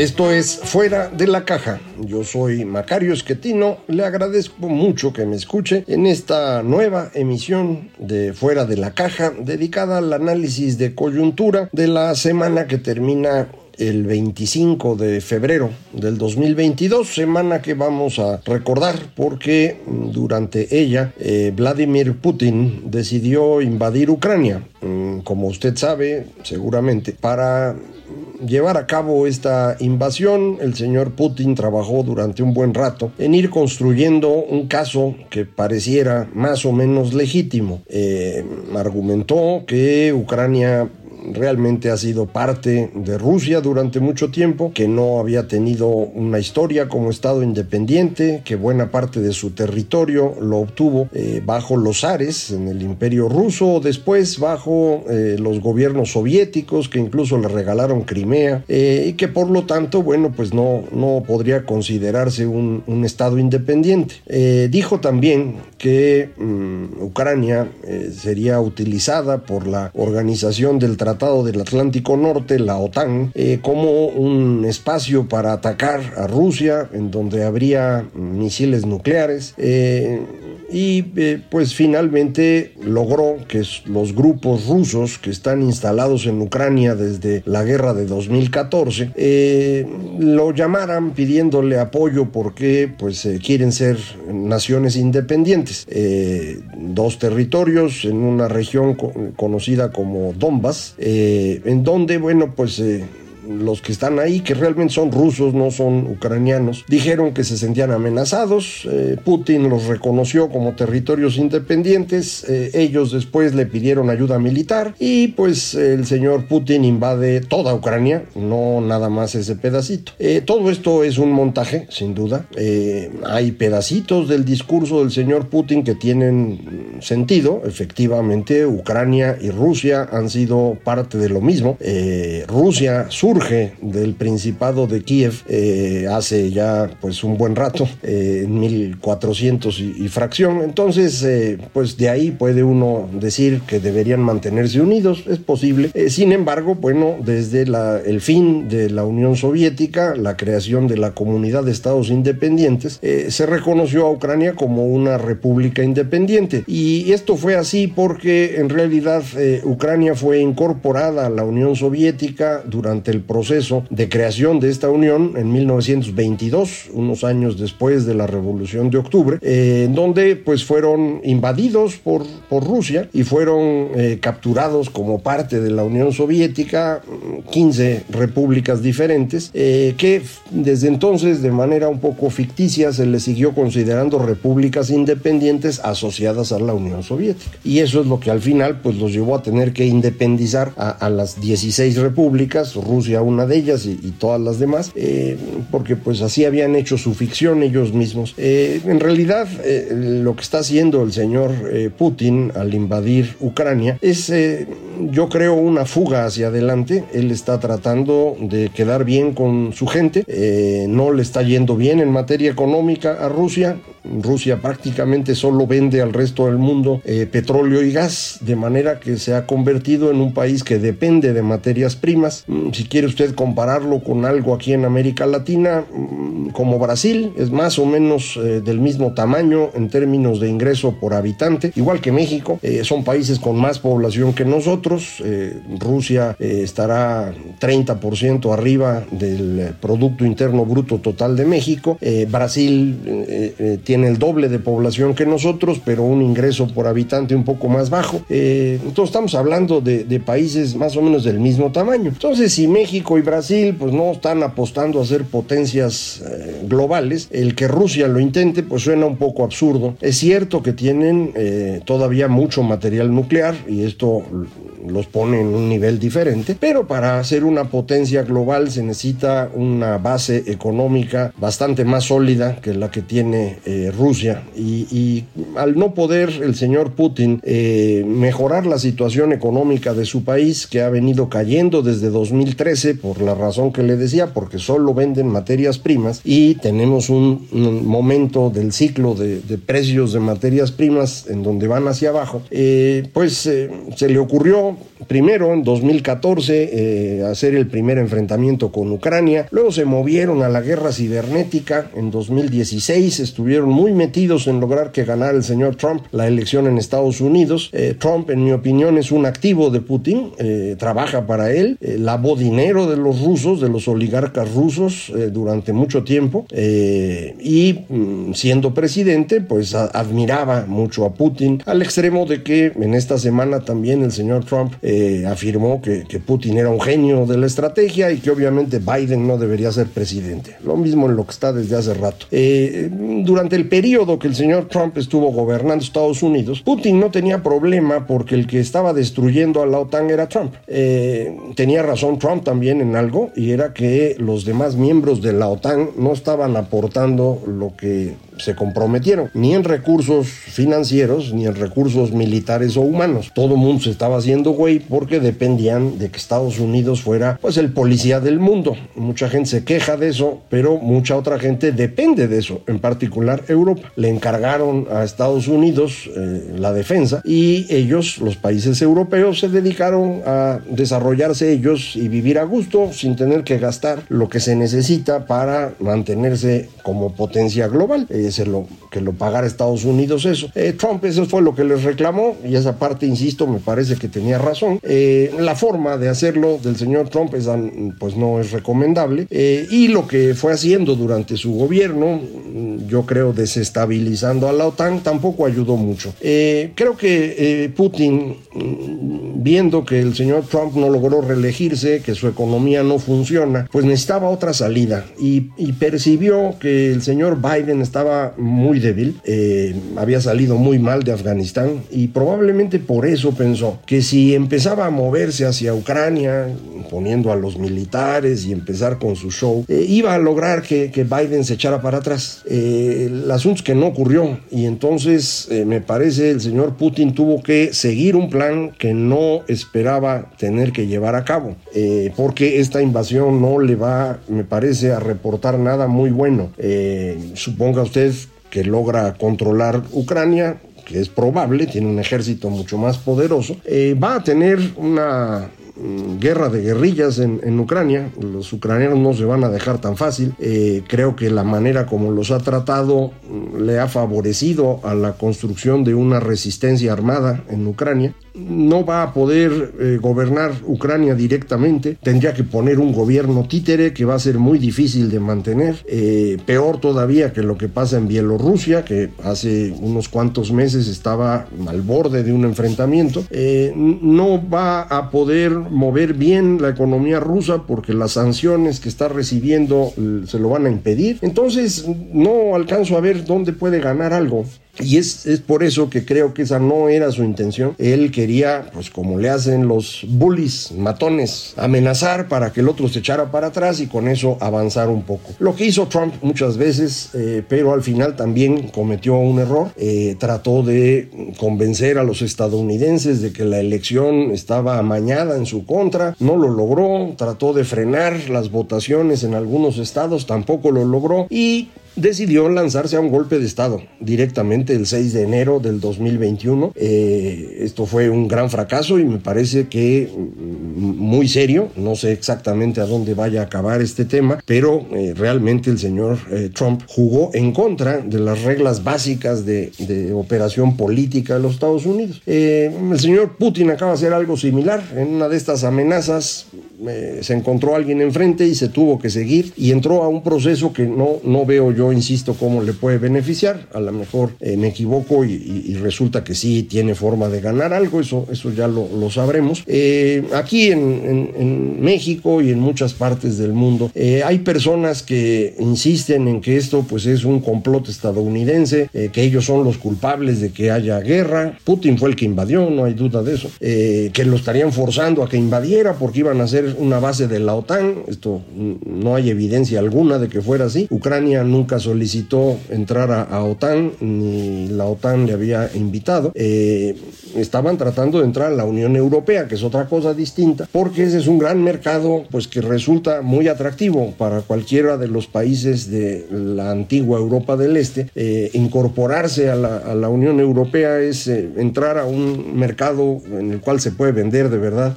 Esto es Fuera de la Caja. Yo soy Macario Esquetino. Le agradezco mucho que me escuche en esta nueva emisión de Fuera de la Caja dedicada al análisis de coyuntura de la semana que termina el 25 de febrero del 2022, semana que vamos a recordar porque durante ella eh, Vladimir Putin decidió invadir Ucrania, mm, como usted sabe seguramente, para llevar a cabo esta invasión, el señor Putin trabajó durante un buen rato en ir construyendo un caso que pareciera más o menos legítimo. Eh, argumentó que Ucrania realmente ha sido parte de Rusia durante mucho tiempo, que no había tenido una historia como Estado independiente, que buena parte de su territorio lo obtuvo eh, bajo los zares en el imperio ruso, después bajo eh, los gobiernos soviéticos, que incluso le regalaron Crimea, eh, y que por lo tanto, bueno, pues no, no podría considerarse un, un Estado independiente. dijo también que mm, Ucrania sería utilizada por la Organización del Tratado Tratado del Atlántico Norte, la OTAN, eh, como un espacio para atacar a Rusia, en donde habría misiles nucleares. Eh, y eh, pues finalmente logró que los grupos rusos que están instalados en Ucrania desde la guerra de 2014 lo llamaran pidiéndole apoyo porque pues quieren ser naciones independientes. dos territorios en una región conocida como Donbass eh, en donde, bueno, pues eh, los que están ahí, que realmente son rusos, no son ucranianos, dijeron que se sentían amenazados. Eh, Putin los reconoció como territorios independientes. Eh, ellos después le pidieron ayuda militar y pues el señor Putin invade toda Ucrania, no nada más ese pedacito. Eh, todo esto es un montaje, sin duda. hay pedacitos del discurso del señor Putin que tienen sentido. Efectivamente, Ucrania y Rusia han sido parte de lo mismo. Rusia surge del Principado de Kiev eh, hace ya pues un buen rato, eh, en 1400 y, fracción. Entonces, eh, pues de ahí puede uno decir que deberían mantenerse unidos, es posible. sin embargo, bueno, desde el fin de la Unión Soviética, la creación de la Comunidad de Estados Independientes, se reconoció a Ucrania como una república independiente. Y esto fue así porque en realidad Ucrania fue incorporada a la Unión Soviética durante el proceso de creación de esta unión en 1922, unos años después de la Revolución de Octubre, eh, donde pues fueron invadidos por, por Rusia y fueron eh, capturados como parte de la Unión Soviética 15 repúblicas diferentes eh, que desde entonces de manera un poco ficticia se les siguió considerando repúblicas independientes asociadas a la Unión Soviética. Y eso es lo que al final pues los llevó a tener que independizar a, a las 16 repúblicas, Rusia una de ellas y, todas las demás, eh, porque pues así habían hecho su ficción ellos mismos. Eh, en realidad, eh, lo que está haciendo el señor Putin al invadir Ucrania es, yo creo, una fuga hacia adelante. Él está tratando de quedar bien con su gente, no le está yendo bien en materia económica a Rusia. Rusia prácticamente solo vende al resto del mundo petróleo y gas, de manera que se ha convertido en un país que depende de materias primas. Mm, si quiere usted compararlo con algo aquí en América Latina, mm, como Brasil, es más o menos eh, del mismo tamaño en términos de ingreso por habitante, igual que México, eh, son países con más población que nosotros, eh, Rusia estará 30% arriba del Producto Interno Bruto Total de México, Brasil tiene el doble de población que nosotros, pero un ingreso por habitante un poco más bajo. Eh, entonces estamos hablando de, países más o menos del mismo tamaño. Entonces, si México y Brasil pues no están apostando a ser potencias eh, globales, el que Rusia lo intente pues suena un poco absurdo. Es cierto que tienen eh, todavía mucho material nuclear y esto los pone en un nivel diferente, pero para ser una potencia global se necesita una base económica bastante más sólida que la que tiene eh, Rusia. Y, al no poder el señor Putin eh, mejorar la situación económica de su país que ha venido cayendo desde 2013 por la razón que le decía, porque solo venden materias primas y tenemos un, un momento del ciclo de, de, precios de materias primas en donde van hacia abajo, eh, pues eh, se le ocurrió primero en 2014 eh, hacer el primer enfrentamiento con Ucrania, luego se movieron a la guerra cibernética en 2016, estuvieron muy metidos en lograr que ganara el señor Trump la elección en Estados Unidos. Eh, Trump, en mi opinión, es un activo de Putin, eh, trabaja para él, eh, lavó dinero de los rusos, de los oligarcas rusos eh, durante mucho tiempo y mm, siendo presidente, pues admiraba mucho a Putin, al extremo de que en esta semana también el señor Trump eh, afirmó que, que, Putin era un genio de la estrategia y que obviamente Biden no debería ser presidente. Lo mismo en lo que está desde hace rato. Eh, durante el periodo que el señor Trump estuvo gobernando Estados Unidos, Putin no tenía problema porque el que estaba destruyendo a la OTAN era Trump. Eh, tenía razón Trump también en algo y era que los demás miembros de la OTAN no estaban aportando lo que se comprometieron, ni en recursos financieros, ni en recursos militares o humanos. Todo mundo se estaba haciendo güey porque dependían de que Estados Unidos fuera pues el policía del mundo. Mucha gente se queja de eso, pero mucha otra gente depende de eso, en particular Europa. Le encargaron a Estados Unidos eh, la defensa y ellos, los países europeos, se dedicaron a desarrollarse ellos y vivir a gusto sin tener que gastar lo que se necesita para mantenerse como potencia global. Eh, se lo, que lo pagara Estados Unidos eso. Eh, Trump eso fue lo que les reclamó y esa parte, insisto, me parece que tenía razón. Eh, la forma de hacerlo del señor Trump es, pues no es recomendable eh, y lo que fue haciendo durante su gobierno, yo creo desestabilizando a la OTAN, tampoco ayudó mucho. creo que Putin, viendo que el señor Trump no logró reelegirse, que su economía no funciona, pues necesitaba otra salida y, y percibió que el señor Biden estaba muy débil, eh, había salido muy mal de Afganistán y probablemente por eso pensó que si empezaba a moverse hacia Ucrania, poniendo a los militares y empezar con su show, eh, iba a lograr que, que, Biden se echara para atrás. Eh, el asunto es que no ocurrió y entonces eh, me parece el señor Putin tuvo que seguir un plan que no esperaba tener que llevar a cabo, eh, porque esta invasión no le va, me parece, a reportar nada muy bueno. suponga usted que logra controlar Ucrania, que es probable, tiene un ejército mucho más poderoso, eh, va a tener una guerra de guerrillas en, Ucrania. Los ucranianos no se van a dejar tan fácil. Eh, creo que la manera como los ha tratado le ha favorecido a la construcción de una resistencia armada en Ucrania. No va a poder eh, gobernar Ucrania directamente. Tendría que poner un gobierno títere que va a ser muy difícil de mantener. Eh, peor todavía que lo que pasa en Bielorrusia, que hace unos cuantos meses estaba al borde de un enfrentamiento. no va a poder mover bien la economía rusa porque las sanciones que está recibiendo se lo van a impedir. Entonces no alcanzo a ver dónde puede ganar algo. Y es, es, por eso que creo que esa no era su intención. Él quería, pues como le hacen los bullies, matones, amenazar para que el otro se echara para atrás y con eso avanzar un poco. Lo que hizo Trump muchas veces, eh, pero al final también cometió un error. Eh, trató de convencer a los estadounidenses de que la elección estaba amañada en su contra. No lo logró. Trató de frenar las votaciones en algunos estados. Tampoco lo logró. Y decidió lanzarse a un golpe de Estado directamente el 6 de enero del 2021. Eh, esto fue un gran fracaso y me parece que muy serio. No sé exactamente a dónde vaya a acabar este tema, pero eh, realmente el señor eh, Trump jugó en contra de las reglas básicas de, de operación política de los Estados Unidos. el señor Putin acaba de hacer algo similar en una de estas amenazas eh, se encontró alguien enfrente y se tuvo que seguir y entró a un proceso que no, no veo yo, insisto, cómo le puede beneficiar. A lo mejor eh, me equivoco y, resulta que sí tiene forma de ganar algo, eso, eso ya lo, lo sabremos. Eh, aquí en, en, México y en muchas partes del mundo hay personas que insisten en que esto pues es un complot estadounidense, que ellos son los culpables de que haya guerra. Putin fue el que invadió, no hay duda de eso. que lo estarían forzando a que invadiera porque iban a una base de la OTAN. Esto no hay evidencia alguna de que fuera así. Ucrania nunca solicitó entrar a, OTAN, ni la OTAN le había invitado. Eh, estaban tratando de entrar a la Unión Europea, que es otra cosa distinta, porque ese es un gran mercado pues que resulta muy atractivo para cualquiera de los países de la antigua Europa del Este. Eh, incorporarse a la, Unión Europea es eh, entrar a un mercado en el cual se puede vender de verdad,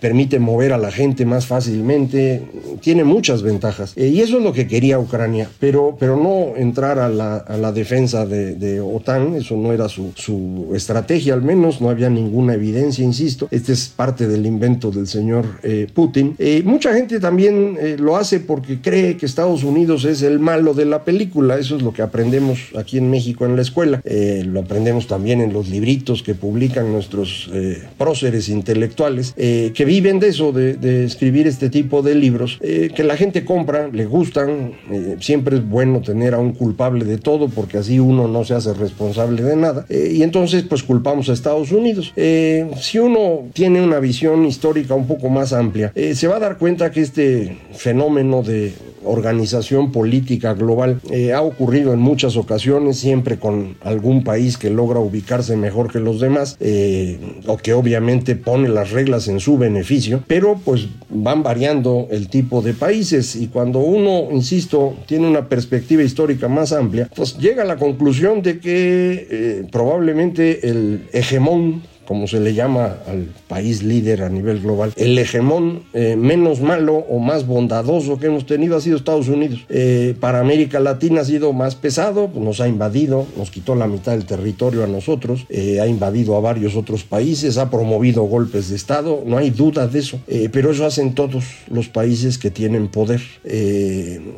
permite mover a la gente más fácilmente, tiene muchas ventajas. Eh, y eso es lo que quería Ucrania, pero, pero no entrar a la, a la defensa de, de, OTAN, eso no era su, su, estrategia al menos, no había ninguna evidencia, insisto. Este es parte del invento del señor eh, Putin. Eh, mucha gente también lo hace porque cree que Estados Unidos es el malo de la película, eso es lo que aprendemos aquí en México en la escuela, lo aprendemos también en los libritos que publican nuestros próceres intelectuales, que viven de eso, de, escribir este tipo de libros, que la gente compra, le gustan. Eh, siempre es bueno tener a un culpable de todo porque así uno no se hace responsable de nada. Eh, y entonces pues culpamos a Estados Unidos. Eh, si uno tiene una visión histórica un poco más amplia, se va a dar cuenta que este fenómeno de organización política global. Ha ocurrido en muchas ocasiones, siempre con algún país que logra ubicarse mejor que los demás, o que obviamente pone las reglas en su beneficio, pero pues van variando el tipo de países y cuando uno, insisto, tiene una perspectiva histórica más amplia, pues llega a la conclusión de que eh, probablemente el hegemón como se le llama al país líder a nivel global, el hegemón eh, menos malo o más bondadoso que hemos tenido ha sido Estados Unidos. Eh, para América Latina ha sido más pesado, nos ha invadido, nos quitó la mitad del territorio a nosotros, eh, ha invadido a varios otros países, ha promovido golpes de Estado, no hay duda de eso, pero eso hacen todos los países que tienen poder.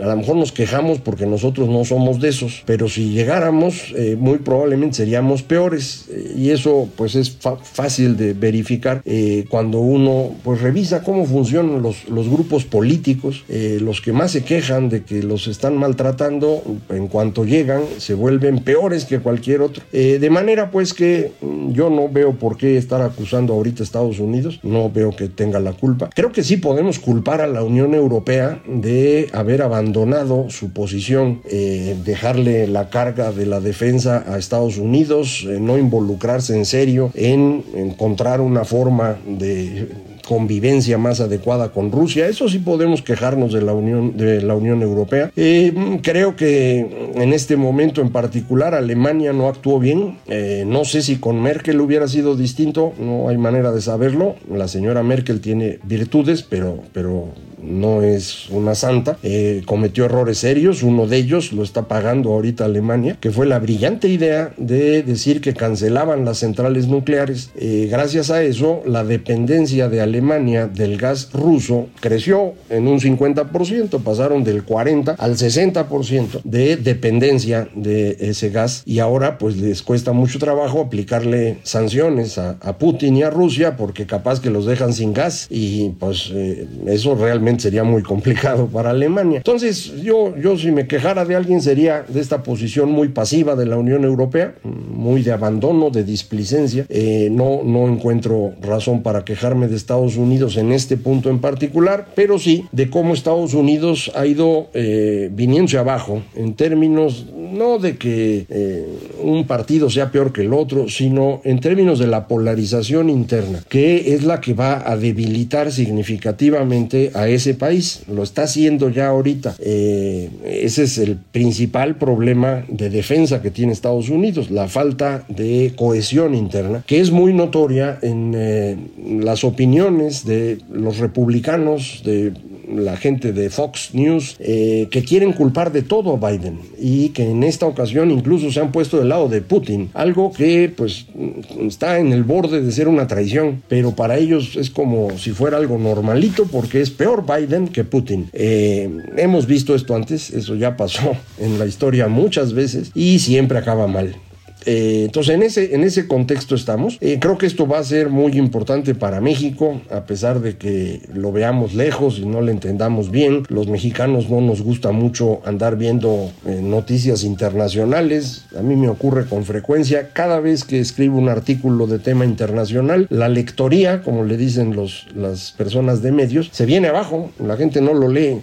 a lo mejor nos quejamos porque nosotros no somos de esos, pero si llegáramos, muy probablemente seríamos peores y eso pues es fácil de verificar eh, cuando uno pues revisa cómo funcionan los, los grupos políticos, eh, los que más se quejan de que los están maltratando, en cuanto llegan se vuelven peores que cualquier otro. Eh, de manera pues que yo no veo por qué estar acusando ahorita a Estados Unidos, no veo que tenga la culpa. Creo que sí podemos culpar a la Unión Europea de haber abandonado su posición, dejarle la carga de la defensa a Estados Unidos, no involucrarse en serio en encontrar una forma de convivencia más adecuada con Rusia. Eso sí podemos quejarnos de la Unión, de la Unión Europea. Eh, creo que en este momento en particular Alemania no actuó bien. Eh, no sé si con Merkel hubiera sido distinto, no hay manera de saberlo. La señora Merkel tiene virtudes, pero, pero no es una santa, eh, cometió errores serios, uno de ellos lo está pagando ahorita Alemania, que fue la brillante idea de decir que cancelaban las centrales nucleares. Eh, gracias a eso, la dependencia de Alemania del gas ruso creció en un 50%, pasaron del 40 al 60% de dependencia de ese gas y ahora pues les cuesta mucho trabajo aplicarle sanciones a, Putin y a Rusia porque capaz que los dejan sin gas y pues eh, eso realmente sería muy complicado para Alemania. Entonces, yo, yo si me quejara de alguien sería de esta posición muy pasiva de la Unión Europea, muy de abandono, de displicencia. Eh, no, no encuentro razón para quejarme de Estados Unidos en este punto en particular, pero sí de cómo Estados Unidos ha ido eh, viniéndose abajo en términos no de que eh, un partido sea peor que el otro, sino en términos de la polarización interna, que es la que va a debilitar significativamente a ese país. Lo está haciendo ya ahorita. Eh, ese es el principal problema de defensa que tiene Estados Unidos, la falta de cohesión interna, que es muy notoria en eh, las opiniones de los republicanos, de la gente de Fox News, eh, que quieren culpar de todo a Biden y que en esta ocasión incluso se han puesto del lado de Putin, algo que pues está en el borde de ser una traición, pero para ellos es como si fuera algo normalito porque es peor Biden que Putin. Eh, hemos visto esto antes, eso ya pasó en la historia muchas veces y siempre acaba mal. Eh, entonces, en ese, en ese contexto estamos. Eh, creo que esto va a ser muy importante para México, a pesar de que lo veamos lejos y no lo entendamos bien. Los mexicanos no nos gusta mucho andar viendo eh, noticias internacionales. A mí me ocurre con frecuencia. Cada vez que escribo un artículo de tema internacional, la lectoría, como le dicen los, las personas de medios, se viene abajo. La gente no lo lee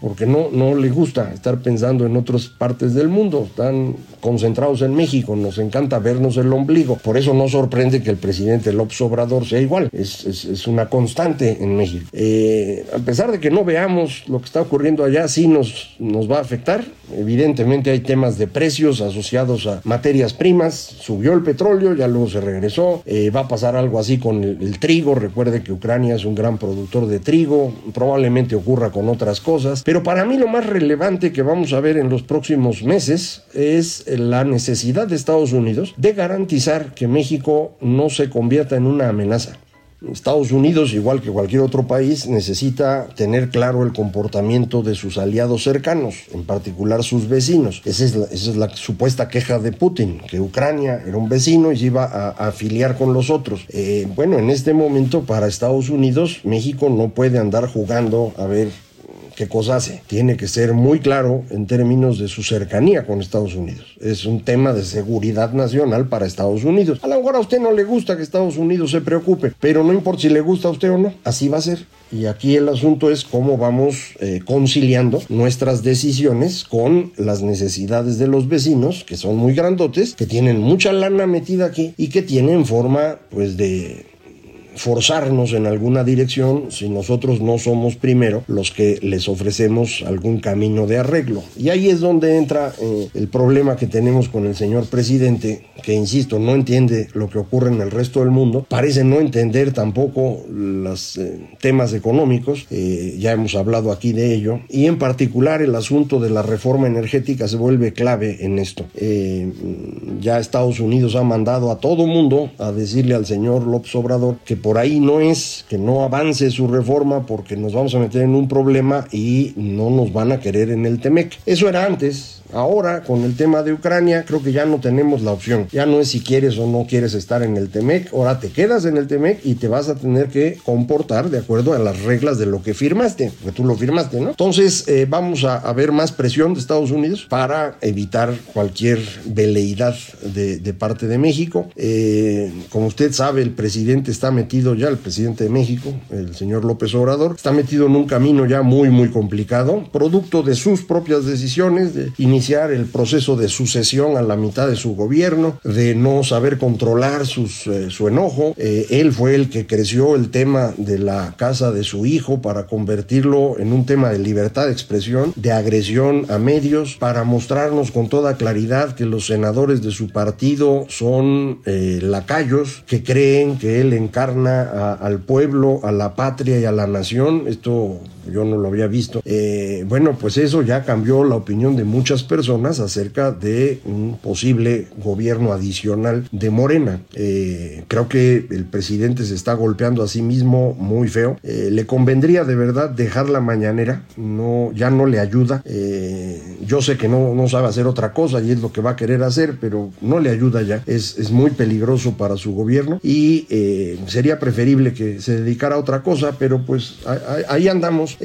porque no, no le gusta estar pensando en otras partes del mundo. Están concentrados en México. Nos encanta vernos el ombligo. Por eso no sorprende que el presidente López Obrador sea igual. Es, es, una constante en México. Eh, a pesar de que no veamos lo que está ocurriendo allá, sí nos, nos va a afectar. Evidentemente hay temas de precios asociados a materias primas. Subió el petróleo, ya luego se regresó. Eh, va a pasar algo así con el, el trigo. Recuerde que Ucrania es un gran productor de trigo. Probablemente ocurra con otras cosas. Pero para mí lo más relevante que vamos a ver en los próximos meses es la necesidad de Estados Unidos de garantizar que México no se convierta en una amenaza. Estados Unidos, igual que cualquier otro país, necesita tener claro el comportamiento de sus aliados cercanos, en particular sus vecinos. Esa es la, supuesta queja de Putin, que Ucrania era un vecino y se iba a, afiliar con los otros. Eh, bueno, en este momento para Estados Unidos, México no puede andar jugando a ver qué cosa hace. Tiene que ser muy claro en términos de su cercanía con Estados Unidos. Es un tema de seguridad nacional para Estados Unidos. A lo mejor a usted no le gusta que Estados Unidos se preocupe, pero no importa si le gusta a usted o no, así va a ser. Y aquí el asunto es cómo vamos eh, conciliando nuestras decisiones con las necesidades de los vecinos, que son muy grandotes, que tienen mucha lana metida aquí y que tienen forma pues de forzarnos en alguna dirección si nosotros no somos primero los que les ofrecemos algún camino de arreglo. Y ahí es donde entra eh, el problema que tenemos con el señor presidente, que insisto, no entiende lo que ocurre en el resto del mundo, parece no entender tampoco los eh, temas económicos, eh, ya hemos hablado aquí de ello, y en particular el asunto de la reforma energética se vuelve clave en esto. ya Estados Unidos ha mandado a todo mundo a decirle al señor López Obrador que por ahí no es que no avance su reforma porque nos vamos a meter en un problema y no nos van a querer en el Temec. Eso era antes, Ahora, con el tema de Ucrania, creo que ya no tenemos la opción. Ya no es si quieres o no quieres estar en el TEMEC. Ahora te quedas en el TEMEC y te vas a tener que comportar de acuerdo a las reglas de lo que firmaste, porque tú lo firmaste, ¿no? Entonces, eh, vamos a, ver más presión de Estados Unidos para evitar cualquier veleidad de, parte de México. Eh, como usted sabe, el presidente está metido ya, el presidente de México, el señor López Obrador, está metido en un camino ya muy, muy complicado, producto de sus propias decisiones, de el proceso de sucesión a la mitad de su gobierno, de no saber controlar eh, su enojo. Eh, él fue el que creció el tema de la casa de su hijo para convertirlo en un tema de libertad de expresión, de agresión a medios, para mostrarnos con toda claridad que los senadores de su partido son eh, lacayos, que creen que él encarna al pueblo, a la patria y a la nación. Esto yo no lo había visto. bueno, pues eso ya cambió la opinión de muchas personas acerca de un posible gobierno adicional de Morena. Eh, creo que el presidente se está golpeando a sí mismo muy feo. Eh, le convendría de verdad dejar la mañanera, no, ya no le ayuda. Eh, yo sé que no, no sabe hacer otra cosa y es lo que va a querer hacer, pero no le ayuda ya. Es, es muy peligroso para su gobierno y sería preferible que se dedicara a otra cosa, pero pues ahí andamos.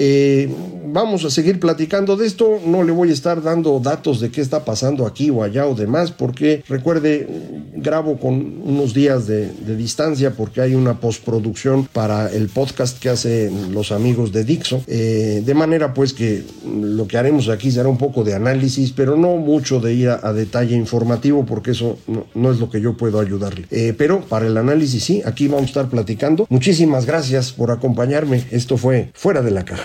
Vamos a seguir platicando de esto. No le voy a estar dando datos de qué está pasando aquí o allá o demás, porque recuerde, grabo con unos días de, distancia porque hay una postproducción para el podcast que hacen los amigos de Dixo, eh, de manera pues que lo que haremos aquí será un poco de análisis, pero no mucho de ir a, detalle informativo, porque eso no, es lo que yo puedo ayudarle. Eh, pero para el análisis sí, aquí vamos a estar platicando. Muchísimas gracias por acompañarme. Esto fue Fuera de la Caja.